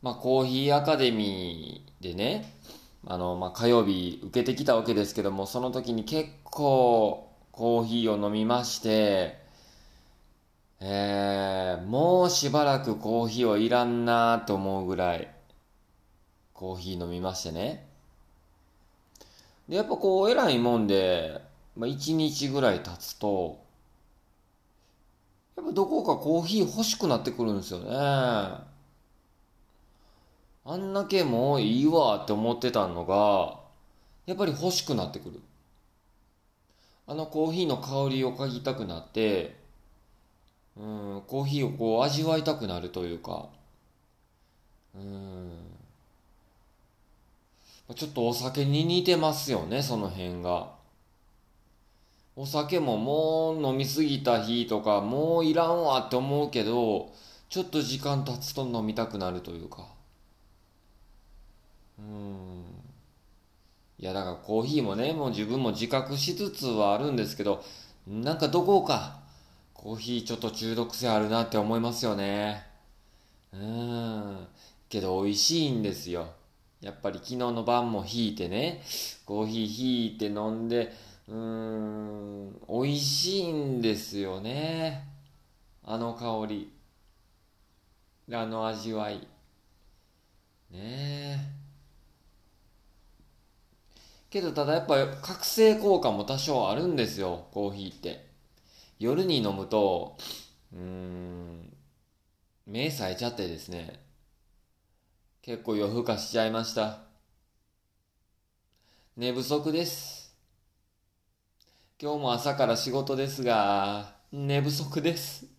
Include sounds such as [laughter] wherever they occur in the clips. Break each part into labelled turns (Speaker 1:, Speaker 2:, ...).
Speaker 1: まあ、コーヒーアカデミーでね、あの、まあ、火曜日受けてきたわけですけども、その時に結構コーヒーを飲みまして、えー、もうしばらくコーヒーはいらんなーと思うぐらい、コーヒー飲みましてね。で、やっぱこう、偉いもんで、まあ、1日ぐらい経つと、やっぱどこかコーヒー欲しくなってくるんですよね。あんだけもういいわって思ってたのが、やっぱり欲しくなってくる。あのコーヒーの香りを嗅ぎたくなって、うん、コーヒーをこう味わいたくなるというか、うん、ちょっとお酒に似てますよね、その辺が。お酒ももう飲みすぎた日とか、もういらんわって思うけど、ちょっと時間経つと飲みたくなるというか。うん。いや、だからコーヒーもね、もう自分も自覚しつつはあるんですけど、なんかどこか、コーヒーちょっと中毒性あるなって思いますよね。うん。けど美味しいんですよ。やっぱり昨日の晩も引いてね、コーヒー引いて飲んで、うーん、美味しいんですよね。あの香り。あの味わい。ねえ。けどただやっぱ覚醒効果も多少あるんですよ、コーヒーって。夜に飲むと、うーん、目冴えちゃってですね。結構夜更かしちゃいました。寝不足です。今日も朝から仕事ですが、寝不足です。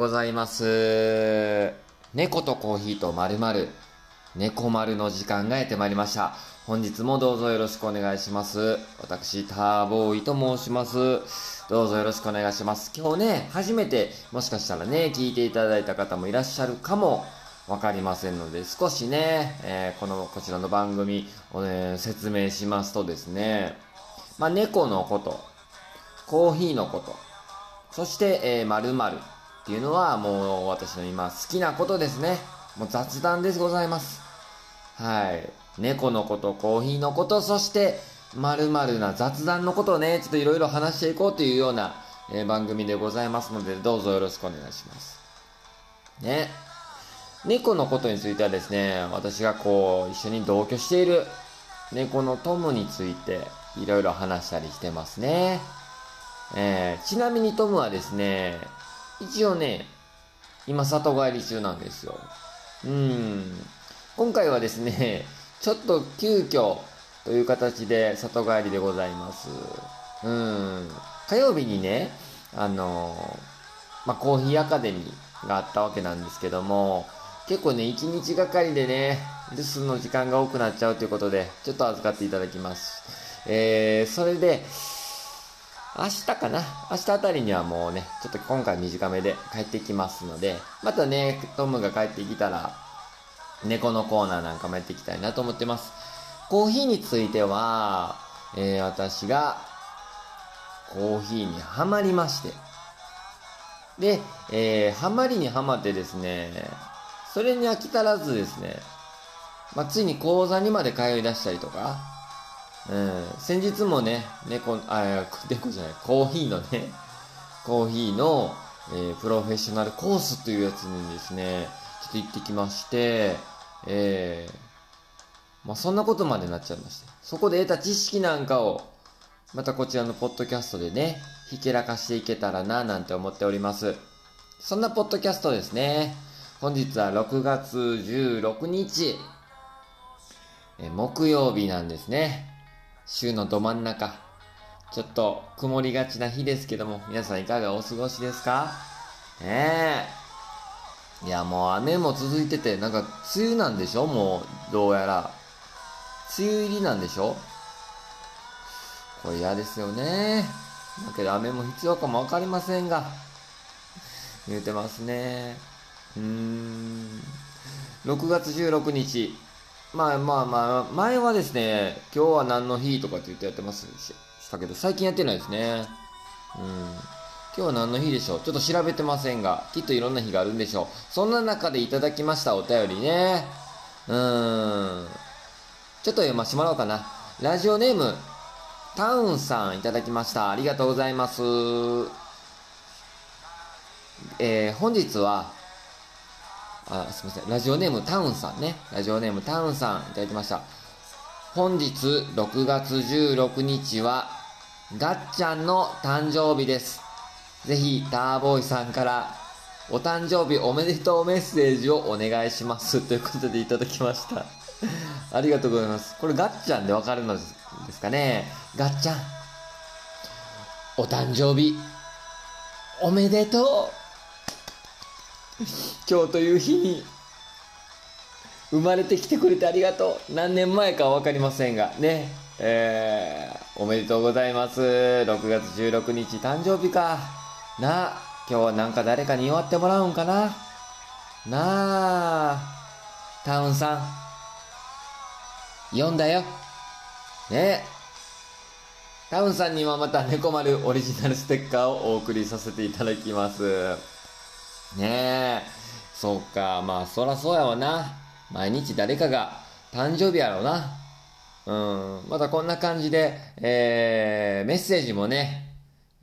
Speaker 1: ございます。猫とコーヒーとまるまる、猫丸の時間がやってまいりました。本日もどうぞよろしくお願いします。私、ターボーイと申します。どうぞよろしくお願いします。今日ね、初めて、もしかしたらね、聞いていただいた方もいらっしゃるかもわかりませんので、少しね、えー、この、こちらの番組をね、説明しますとですね、まあ、猫のこと、コーヒーのこと、そして、えー、〇〇っていうのはもう私の今好きなことですね。もう雑談ですございます。はい。猫のこと、コーヒーのこと、そして〇〇な雑談のことをね、ちょっといろいろ話していこうというような、えー、番組でございますので、どうぞよろしくお願いします。ね。猫のことについてはですね、私がこう、一緒に同居している猫のトムについて、いろいろ話したりしてますね。えー、ちなみにトムはですね、一応ね、今里帰り中なんですよ。うん。今回はですね、ちょっと急遽という形で里帰りでございます。うん。火曜日にね、あのまあ、コーヒーアカデミーがあったわけなんですけども、結構ね、一日がかりでね、留守の時間が多くなっちゃうということで、ちょっと預かっていただきます。えー、それで、明日かな？明日あたりにはもうね、ちょっと今回短めで帰ってきますので、またね、トムが帰ってきたら、猫のコーナーなんかもやっていきたいなと思ってます。コーヒーについては、えー、私が、コーヒーにはまりまして、で、えー、ハマりにはまってですね、それに飽き足らずですね、まあ、ついに講座にまで通い出したりとか、うん、先日もね、猫、あ、猫じゃない、コーヒーのね、コーヒーの、えー、プロフェッショナルコースというやつにですね、ちょっと行ってきまして、えー、まあ、そんなことまでなっちゃいました。そこで得た知識なんかを、またこちらのポッドキャストでね、ひけらかしていけたらな、なんて思っております。そんなポッドキャストですね。本日は6月16日、え木曜日なんですね。週のど真ん中、ちょっと曇りがちな日ですけども、皆さんいかがお過ごしですか？ねえ。いやもう雨も続いててなんか梅雨なんでしょ？もうどうやら。梅雨入りなんでしょ？これ嫌ですよね。だけど雨も必要かも分かりませんが。言うてますね。うーん。6月16日。まあまあまあ前はですね今日は何の日とかって言ってやってますしたけど最近やってないですねうん今日は何の日でしょう？ちょっと調べてませんが、きっといろんな日があるんでしょう。そんな中でいただきましたお便りね。うーん。ちょっと読ませてもらおうかな。ラジオネーム、タウンさんいただきました。ありがとうございます。えー、本日は、あ、すみません。ラジオネームタウンさんね。ラジオネームタウンさんいただきました。本日6月16日は、ガッチャンの誕生日です。ぜひ、ターボーイさんから、お誕生日おめでとうメッセージをお願いします。ということでいただきました。[laughs] ありがとうございます。これガッチャンでわかるのですかね。ガッチャン。お誕生日、おめでとう。今日という日に、生まれてきてくれてありがとう。何年前かはわかりませんが、ね。えー、おめでとうございます。6月16日誕生日か。な、今日はなんか誰かに祝ってもらうんかななあ、タウンさん。読んだよ。ね。タウンさんにはまた猫丸オリジナルステッカーをお送りさせていただきます。ねえ。そうか、まあそらそうやわな。毎日誰かが誕生日やろうな。うん。またこんな感じで、えー、メッセージもね、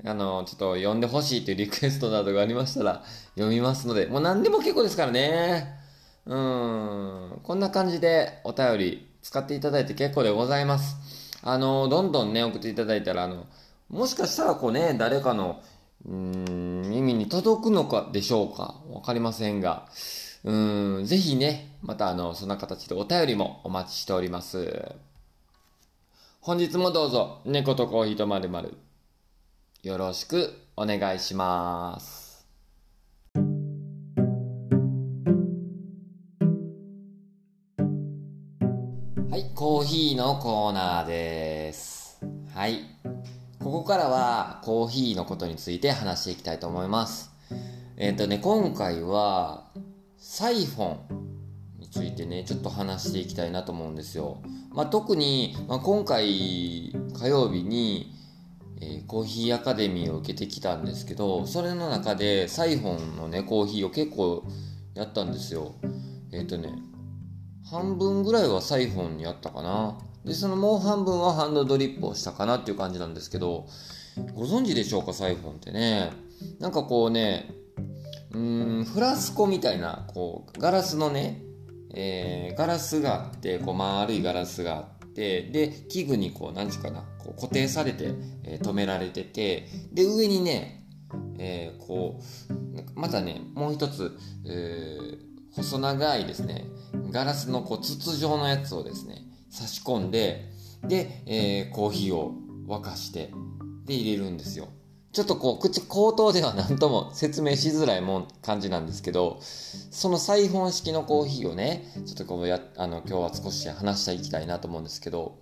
Speaker 1: あの、ちょっと読んでほしいというリクエストなどがありましたら読みますので、もう何でも結構ですからね。うん。こんな感じでお便り使っていただいて結構でございます。あの、どんどんね、送っていただいたら、あの、もしかしたらこうね、誰かの、うん、耳に届くのかでしょうか？わかりませんが、うん、ぜひね、またあの、そんな形でお便りもお待ちしております。本日もどうぞ、猫とコーヒーとまるまる。よろしくお願いします。はい、コーヒーのコーナーです。はい。ここからはコーヒーのことについて話していきたいと思います。えっ、ー、とね、今回はサイフォンについてね、ちょっと話していきたいなと思うんですよ。まあ、特に、まあ、今回火曜日にえー、コーヒーアカデミーを受けてきたんですけどそれの中でサイフォンのねコーヒーを結構やったんですよえっ、ー、とね半分ぐらいはサイフォンにやったかなでそのもう半分はハンドドリップをしたかなっていう感じなんですけどご存知でしょうかサイフォンってね。なんかこうねうんフラスコみたいなこうガラスのね、えー、ガラスがあってこう丸いガラスがあってで器具にこう何時かなこう固定されて、えー、止められててで上にね、えー、こうまたねもう一つ、えー、細長いですねガラスのこう筒状のやつをですね差し込んでで、えー、コーヒーを沸かしてで入れるんですよ。ちょっとこう口口頭では何とも説明しづらいもん感じなんですけどそのサイフォン式のコーヒーをねちょっとこうやあの今日は少し話していきたいなと思うんですけど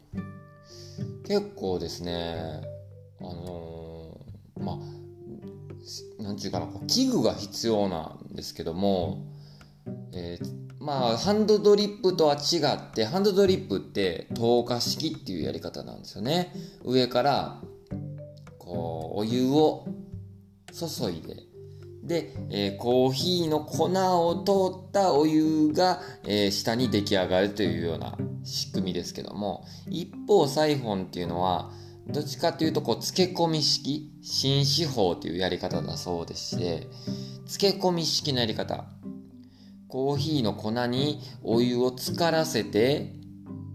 Speaker 1: 結構ですね、あのー、まあ、なんちゅうかなこう、器具が必要なんですけども、えー、まあ、ハンドドリップとは違って、ハンドドリップって透過式っていうやり方なんですよね。上から、こう、お湯を注いで、で、えー、コーヒーの粉を通ったお湯が、えー、下に出来上がるというような仕組みですけども一方サイフォンっていうのはどっちかというとこう漬け込み式新手法というやり方だそうでして漬け込み式のやり方コーヒーの粉にお湯を浸からせて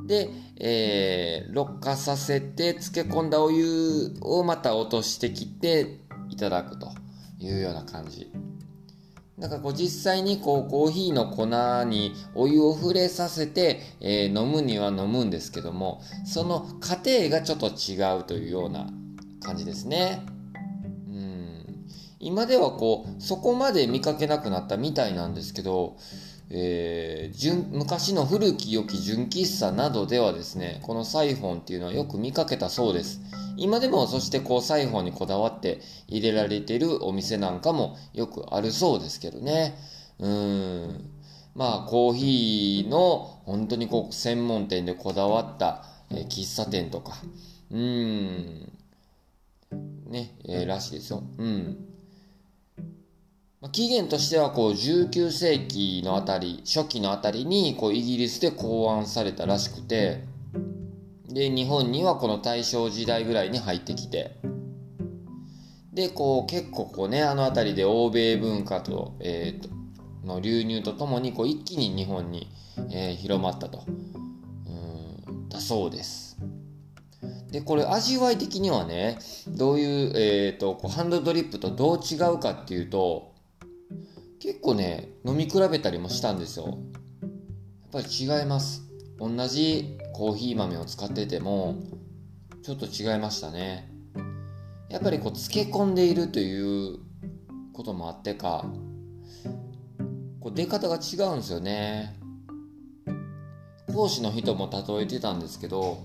Speaker 1: で、えー、ろ過させて漬け込んだお湯をまた落としてきていただくというような感じだかこう実際にこうコーヒーの粉にお湯を触れさせて、えー、飲むには飲むんですけどもその過程がちょっと違うというような感じですね。今ではこうそこまで見かけなくなったみたいなんですけど、えー、純昔の古き良き純喫茶などではですねこのサイフォンっていうのはよく見かけたそうです。今でもそしてこうサイフォンにこだわって入れられてるお店なんかもよくあるそうですけどね。うん。まあコーヒーの本当にこう専門店でこだわった、えー、喫茶店とか。うん。ね、えー、らしいですよ。うん、起源としてはこう19世紀のあたり初期のあたりにこうイギリスで考案されたらしくてで日本にはこの大正時代ぐらいに入ってきてでこう結構こうねあの辺りで欧米文化と,、えーと、の流入とともにこう一気に日本に、えー、広まったとうんだそうです。でこれ味わい的にはねどういう,、えーとこうハンドドリップとどう違うかっていうと結構ね飲み比べたりもしたんですよ。やっぱり違います。同じコーヒー豆を使っててもちょっと違いましたね。やっぱりこう漬け込んでいるということもあってかこう出方が違うんですよね。講師の人も例えてたんですけど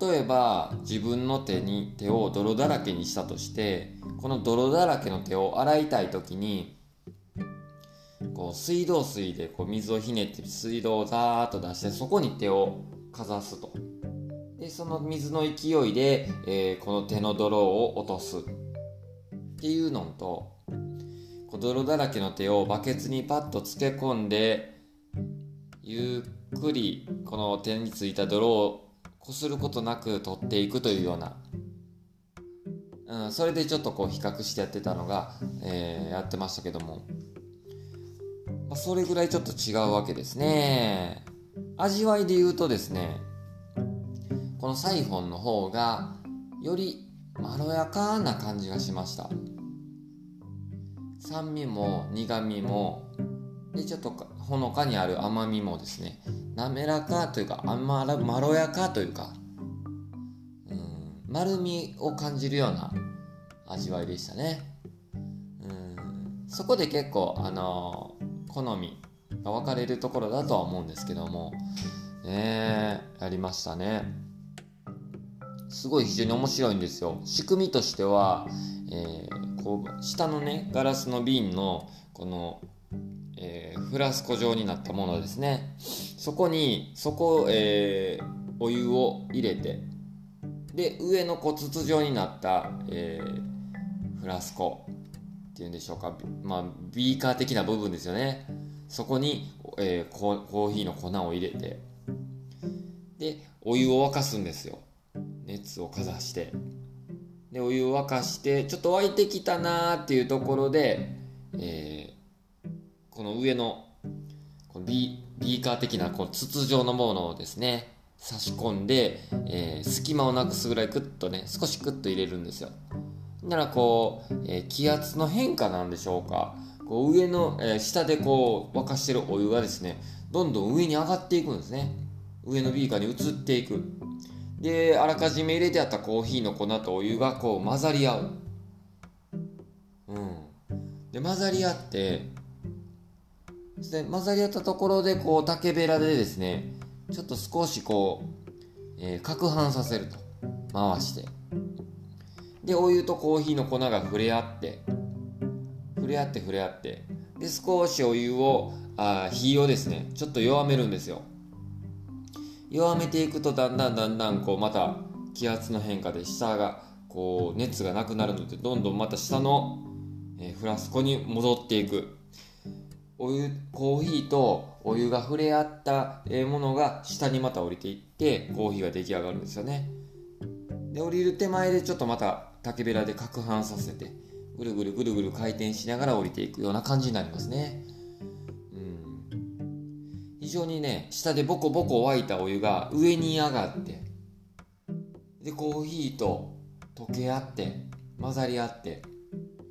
Speaker 1: 例えば自分の手に手を泥だらけにしたとしてこの泥だらけの手を洗いたい時にこう水道水でこう水をひねって水道をザーッと出してそこに手をかざすと。でその水の勢いで、えー、この手の泥を落とすっていうのとこう泥だらけの手をバケツにパッと漬け込んでゆっくりこの手についた泥をこすることなく取っていくというような、うん、それでちょっとこう比較してやってたのが、えー、やってましたけども。まあ、それぐらいちょっと違うわけですね。味わいで言うとですね、このサイフォンの方がよりまろやかな感じがしました。酸味も苦味も、で、ちょっとほのかにある甘みもですね、滑らかというか、あまらまろやかというか、うん、丸みを感じるような味わいでしたね。うん、そこで結構、あの好みが分かれるところだとは思うんですけども。ねやりましたね。すごい非常に面白いんですよ。仕組みとしては、えー、こう下のねガラスの瓶のこの、えー、フラスコ状になったものですね。そこにそこ、えー、お湯を入れてで上のこう筒状になった、えー、フラスコ。いうんでしょうか、まあ、ビーカー的な部分ですよね。そこに、えー、コーヒーの粉を入れて、で、お湯を沸かすんですよ。熱をかざして。で、お湯を沸かして、ちょっと沸いてきたなーっていうところで、えー、この上のこのビーカー的なこう筒状のものをですね、差し込んで、えー、隙間をなくすぐらいクッとね、少しクッと入れるんですよ。ならこう、えー、気圧の変化なんでしょうか。こう上の、えー、下でこう沸かしてるお湯がですねどんどん上に上がっていくんですね。上のビーカーに移っていく。であらかじめ入れてあったコーヒーの粉とお湯がこう混ざり合う。うん。で混ざり合ってで混ざり合ったところでこう竹べらでですねちょっと少しこう、えー、攪拌させると。回して。でお湯とコーヒーの粉が触れ合って触れ合って触れ合ってで少しお湯をあ火をですねちょっと弱めるんですよ。弱めていくとだんだんだんだんこうまた気圧の変化で下がこう熱がなくなるのでどんどんまた下の、えフラスコに戻っていく。お湯コーヒーとお湯が触れ合ったものが下にまた降りていってコーヒーが出来上がるんですよね。で降りる手前でちょっとまた竹べらで攪拌させてぐるぐるぐるぐる回転しながら降りていくような感じになりますね。うん、非常にね下でボコボコ沸いたお湯が上に上がってでコーヒーと溶け合って混ざり合って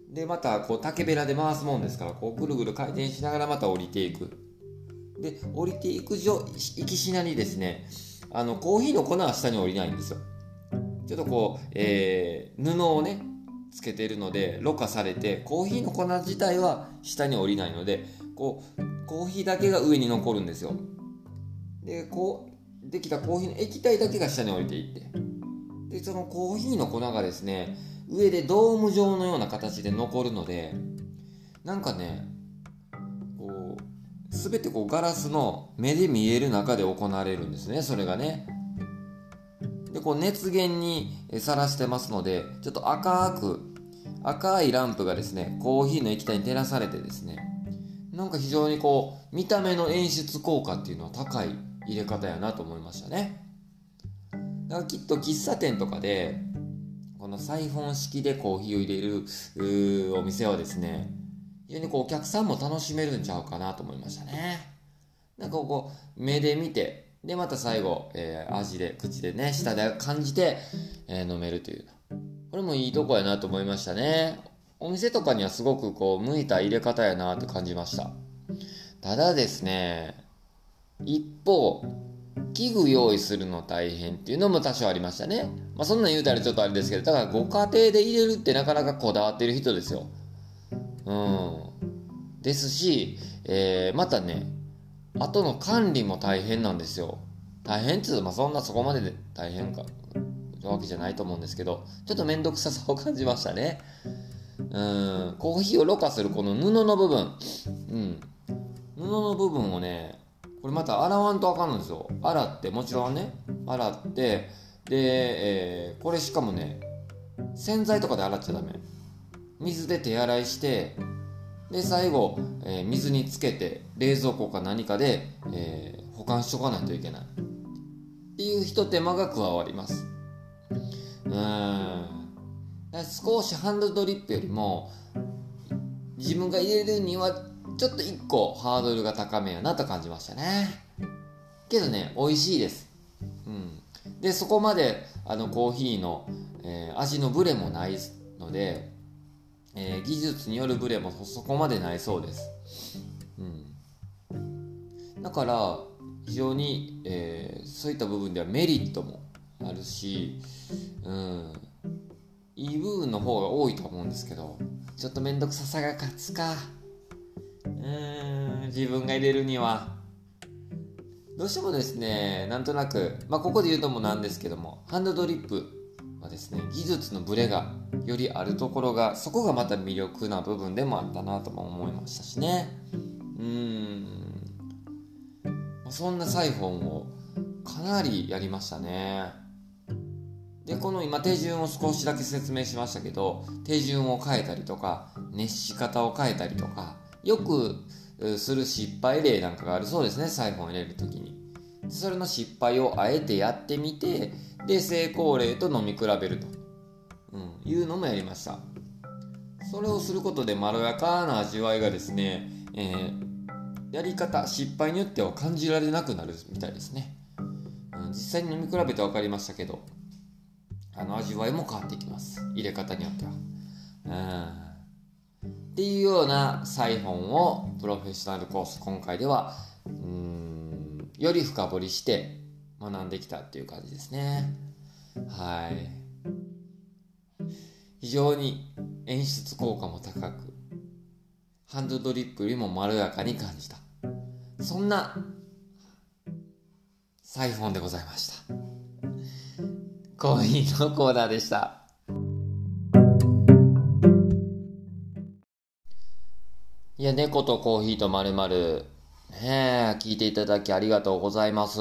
Speaker 1: でまたこう竹べらで回すもんですからこうぐるぐる回転しながらまた降りていく。で降りていく行きしなりですねあのコーヒーの粉は下に降りないんですよ。ちょっとこう、えー、布をね、つけてるのでろ過されてコーヒーの粉自体は下に降りないのでこうコーヒーだけが上に残るんですよ。でこうできたコーヒーの液体だけが下に降りていって。でそのコーヒーの粉がですね上でドーム状のような形で残るのでなんかねこう全てこうガラスの目で見える中で行われるんですねそれがね。でこう熱源にさらしてますのでちょっと赤く赤いランプがですねコーヒーの液体に照らされてですねなんか非常にこう見た目の演出効果っていうのは高い入れ方やなと思いましたね。だからきっと喫茶店とかでこのサイフォン式でコーヒーを入れるお店はですね非常にこうお客さんも楽しめるんちゃうかなと思いましたね。なんかこう目で見てでまた最後、えー、味で口でね舌で感じて、えー、飲めるという。これもいいとこやなと思いましたね。お店とかにはすごくこう向いた入れ方やなって感じました。ただですね一方器具用意するの大変っていうのも多少ありましたね。まあそんなん言うたらちょっとあれですけどだからご家庭で入れるってなかなかこだわってる人ですよ。うん。ですし、えー、またね後の管理も大変なんですよ。大変っつうとまあそんなそこまでで大変かわけじゃないと思うんですけどちょっと面倒くささを感じましたね。うんコーヒーをろ過するこの布の部分。うん。布の部分をねこれまた洗わんとあかんのですよ。洗ってもちろんね洗ってで、えー、これしかもね洗剤とかで洗っちゃダメ。水で手洗いしてで最後、えー、水につけて冷蔵庫か何かで、えー、保管しとかないといけない。っていうひと手間が加わります。うん。少しハンドドリップよりも自分が入れるにはちょっと1個ハードルが高めやなと感じましたね。けどね美味しいです。うん。でそこまであのコーヒーの、えー、味のブレもないのでえー、技術によるブレもそこまでないそうです。うん、だから非常に、えー、そういった部分ではメリットもあるし、うん、いい部分の方が多いと思うんですけどちょっと面倒くささが勝つか。うん。自分が入れるには。どうしてもですねなんとなく、まあ、ここで言うともなんですけどもハンドドリップはですね技術のブレがよりあるところがそこがまた魅力な部分でもあったなとも思いましたしね。うん。そんなサイフォンをかなりやりましたね。でこの今手順を少しだけ説明しましたけど手順を変えたりとか熱し方を変えたりとかよくする失敗例なんかがあるそうですねサイフォン入れる時に。それの失敗をあえてやってみてで成功例と飲み比べると、うん、いうのもやりました。それをすることでまろやかな味わいがですね、えー、やり方失敗によっては感じられなくなるみたいですね、うん、実際に飲み比べて分かりましたけどあの味わいも変わってきます入れ方によってはうんっていうようなサイフォンをプロフェッショナルコース今回ではうんより深掘りして学んできたっていう感じですね。はい。非常に演出効果も高く、ハンドドリップよりもまろやかに感じた。そんなサイフォンでございました。コーヒーのコーナーでした。いや、猫とコーヒーとまるまる。ねえ、聞いていただきありがとうございます。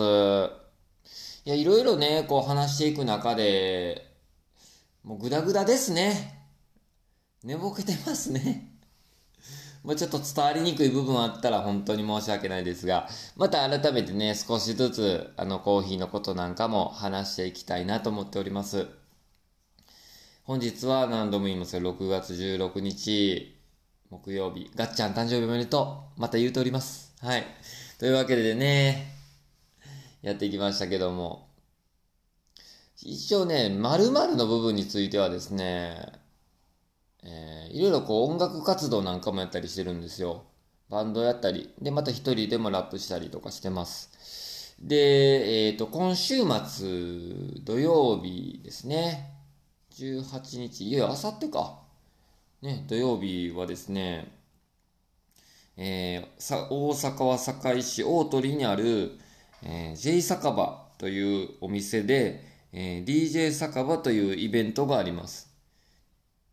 Speaker 1: いや、いろいろね、こう話していく中で、もうグダグダですね。寝ぼけてますね。もうちょっと伝わりにくい部分あったら本当に申し訳ないですが、また改めてね、少しずつ、あの、コーヒーのことなんかも話していきたいなと思っております。本日は何度も言いますが、6月16日、木曜日、ガッチャン誕生日おめでとう。また言うております。はい。というわけでね、やってきましたけども、一応ね、〇〇の部分についてはですね、えー、いろいろこう音楽活動なんかもやったりしてるんですよ。バンドやったり、で、また一人でもラップしたりとかしてます。で、えっ、ー、と、今週末、土曜日ですね。18日、いや、あさってか。ね、土曜日はですね、えー、さ大阪は堺市大鳥にある、えー、J 酒場というお店で、えー、DJ 酒場というイベントがあります。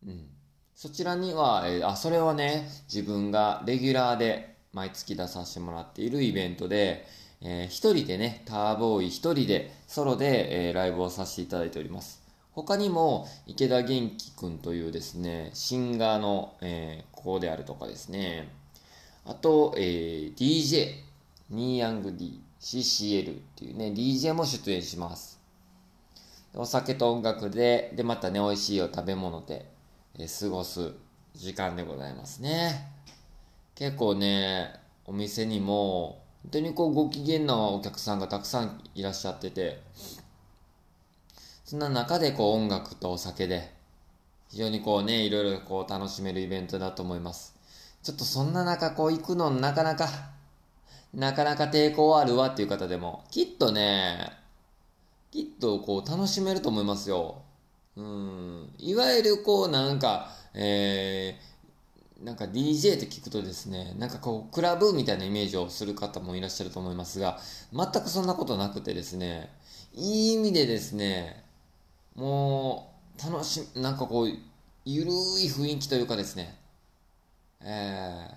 Speaker 1: うん。そちらには、えー、あ、それはね、自分がレギュラーで毎月出させてもらっているイベントで、えー、一人でね、ターボーイ一人でソロで、えー、ライブをさせていただいております。他にも、池田元気くんというですね、シンガーの、えー、子であるとかですね、あと、えー、DJ、ニーヤング D、CCL っていうね、DJ も出演します。お酒と音楽で、で、またね、美味しいお食べ物で、え、過ごす時間でございますね。結構ね、お店にも、本当にこうご機嫌なお客さんがたくさんいらっしゃってて、そんな中でこう音楽とお酒で、非常にこうね、いろいろこう楽しめるイベントだと思います。ちょっとそんな中こう行くのなかなか、なかなか抵抗あるわっていう方でも、きっとね、きっとこう楽しめると思いますよ。うん。いわゆるこうなんか、えー、なんか DJ って聞くとですね、なんかこう、クラブみたいなイメージをする方もいらっしゃると思いますが、全くそんなことなくてですね、いい意味でですね、もう、楽し、なんかこう、ゆるい雰囲気というかですね、えー、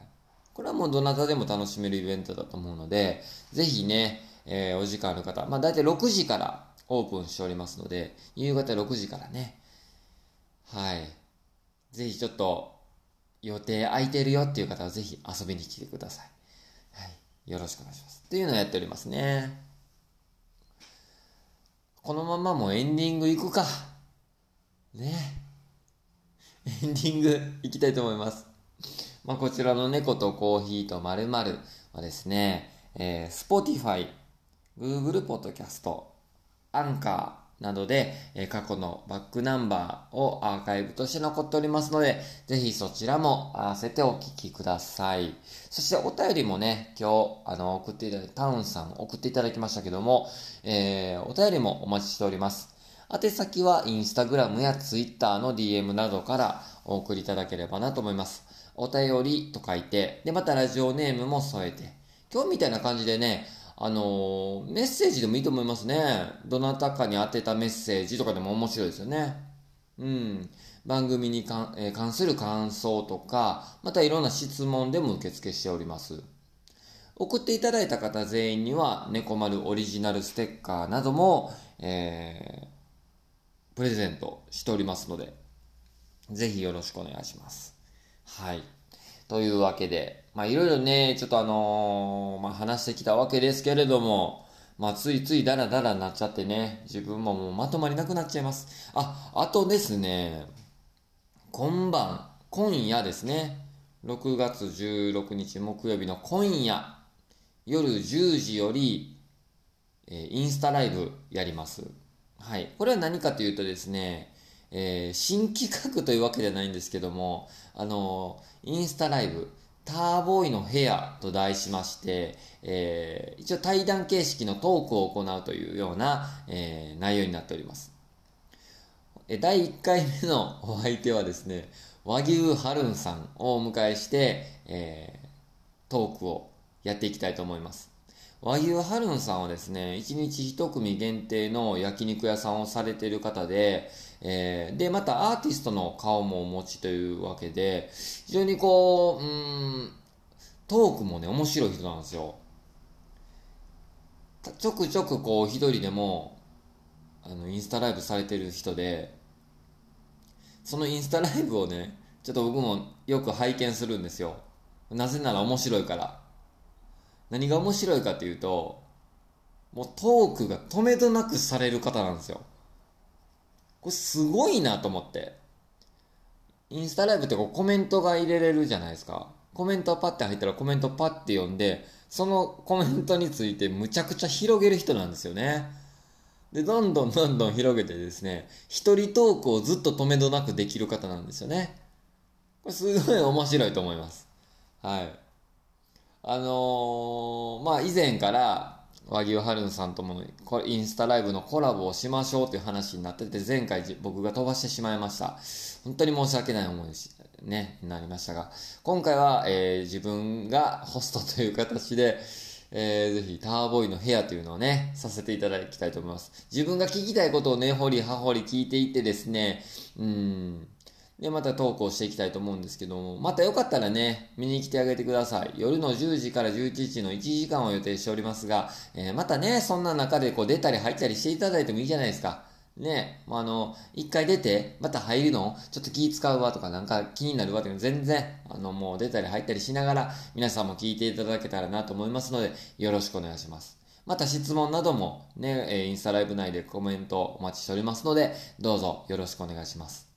Speaker 1: これはもうどなたでも楽しめるイベントだと思うので、ぜひね、えー、お時間ある方、まあ大体6時からオープンしておりますので、夕方6時からね、はい。ぜひちょっと予定空いてるよっていう方はぜひ遊びに来てください。はい。よろしくお願いします。っていうのをやっておりますね。このままもうエンディング行くか。ね。エンディング行きたいと思います。まあ、こちらの猫とコーヒーと〇〇はですね、えー、Spotify、Google Podcast、アンカーなどで、え、過去のバックナンバーをアーカイブとして残っておりますので、ぜひそちらも合わせてお聞きください。そしてお便りもね、今日、あの、送っていただいた、タウンさん送っていただきましたけども、えー、お便りもお待ちしております。宛先はインスタグラムやツイッターの DM などからお送りいただければなと思います。お便りと書いて、で、またラジオネームも添えて、今日みたいな感じでね、あの、メッセージでもいいと思いますね。どなたかに当てたメッセージとかでも面白いですよね。うん。番組に関,、えー、関する感想とか、またいろんな質問でも受付しております。送っていただいた方全員には、猫丸オリジナルステッカーなども、えー、プレゼントしておりますので、ぜひよろしくお願いします。はい。というわけで、まあいろいろね、ちょっとあのー、まあ話してきたわけですけれども、まあついついダラダラになっちゃってね、自分ももうまとまりなくなっちゃいます。あ、あとですね、今晩、今夜ですね、6月16日木曜日の今夜、夜10時より、えー、インスタライブやります。はい。これは何かというとですね、えー、新企画というわけではないんですけども、あの、インスタライブ、ターボーイの部屋と題しまして、えー、一応対談形式のトークを行うというような、えー、内容になっております。第1回目のお相手はですね、和牛ハルンさんをお迎えして、えー、トークをやっていきたいと思います。和牛ハルンさんはですね、1日1組限定の焼肉屋さんをされている方で、えー、で、またアーティストの顔もお持ちというわけで、非常にこう、うん、トークもね、面白い人なんですよ。ちょくちょくこう、一人でも、あの、インスタライブされてる人で、そのインスタライブをね、ちょっと僕もよく拝見するんですよ。なぜなら面白いから。何が面白いかっていうと、もうトークが止めどなくされる方なんですよ。これすごいなと思って。インスタライブってこうコメントが入れれるじゃないですか。コメントパッて入ったらコメントパッて読んで、そのコメントについてむちゃくちゃ広げる人なんですよね。で、どんどん [laughs] どんどん広げてですね、一人トークをずっと止めどなくできる方なんですよね。これすごい面白いと思います。はい。あのー、まあ以前から、和牛ハルンさんともインスタライブのコラボをしましょうという話になってて、前回僕が飛ばしてしまいました。本当に申し訳ない思いしね、なりましたが、今回は、えー、自分がホストという形で、えー、ぜひターボーイの部屋というのをね、させていただきたいと思います。自分が聞きたいことを根掘り葉掘り聞いていってですね、うん、で、また投稿していきたいと思うんですけども、またよかったらね、見に来てあげてください。夜の10時から11時の1時間を予定しておりますが、えー、またね、そんな中でこう出たり入ったりしていただいてもいいじゃないですか。ね、あの、一回出て、また入るのちょっと気使うわとかなんか気になるわっていうの全然、あの、もう出たり入ったりしながら、皆さんも聞いていただけたらなと思いますので、よろしくお願いします。また質問などもね、インスタライブ内でコメントお待ちしておりますので、どうぞよろしくお願いします。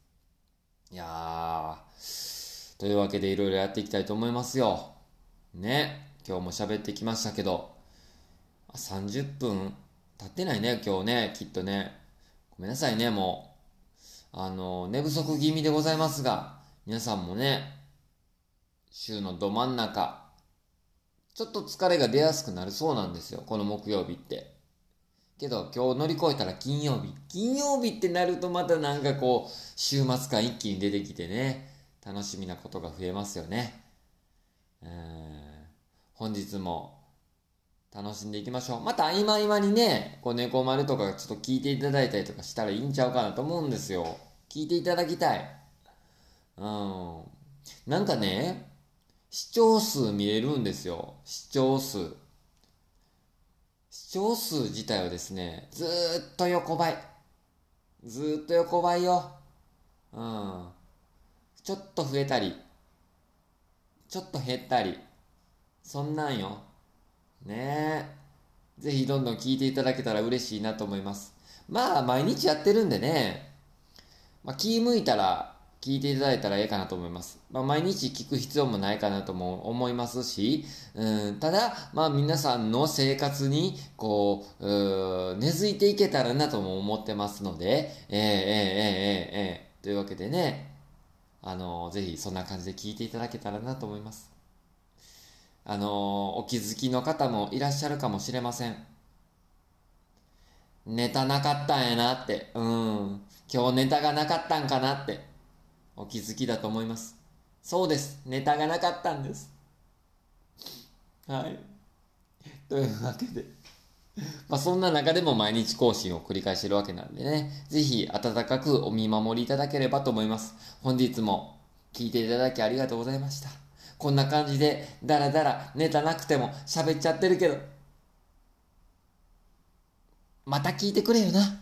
Speaker 1: いやー、というわけでいろいろやっていきたいと思いますよ。ね、今日も喋ってきましたけど、30分経ってないね、今日ね、きっとね。ごめんなさいね、もう。あの、寝不足気味でございますが、皆さんもね、週のど真ん中、ちょっと疲れが出やすくなるそうなんですよ、この木曜日って。けど今日乗り越えたら金曜日。金曜日ってなるとまたなんかこう、週末感一気に出てきてね、楽しみなことが増えますよね。うん本日も楽しんでいきましょう。また合間合間にね、こう猫丸とかちょっと聞いていただいたりとかしたらいいんちゃうかなと思うんですよ。聞いていただきたい。うん。なんかね、視聴数見れるんですよ。視聴数。視聴数自体はですね、ずーっと横ばい。ずーっと横ばいよ。うん。ちょっと増えたり、ちょっと減ったり。そんなんよ。ねえ。ぜひどんどん聞いていただけたら嬉しいなと思います。まあ、毎日やってるんでね。まあ、気向いたら聞いていただいたらええかなと思います。まあ、毎日聞く必要もないかなとも思いますし、うん、ただ、まあ、皆さんの生活に、こう、う根付いていけたらなとも思ってますので、えー、えー、えー、えー、というわけでね、あのー、ぜひそんな感じで聞いていただけたらなと思います。あのお気づきの方もいらっしゃるかもしれません。ネタなかったんやなって、うん。今日ネタがなかったんかなって、お気づきだと思います。そうです。ネタがなかったんです。はい。というわけで。まあそんな中でも毎日更新を繰り返してるわけなんでね。ぜひ温かくお見守りいただければと思います。本日も聞いていただきありがとうございました。こんな感じで、だらだらネタなくても喋っちゃってるけど、また聞いてくれよな。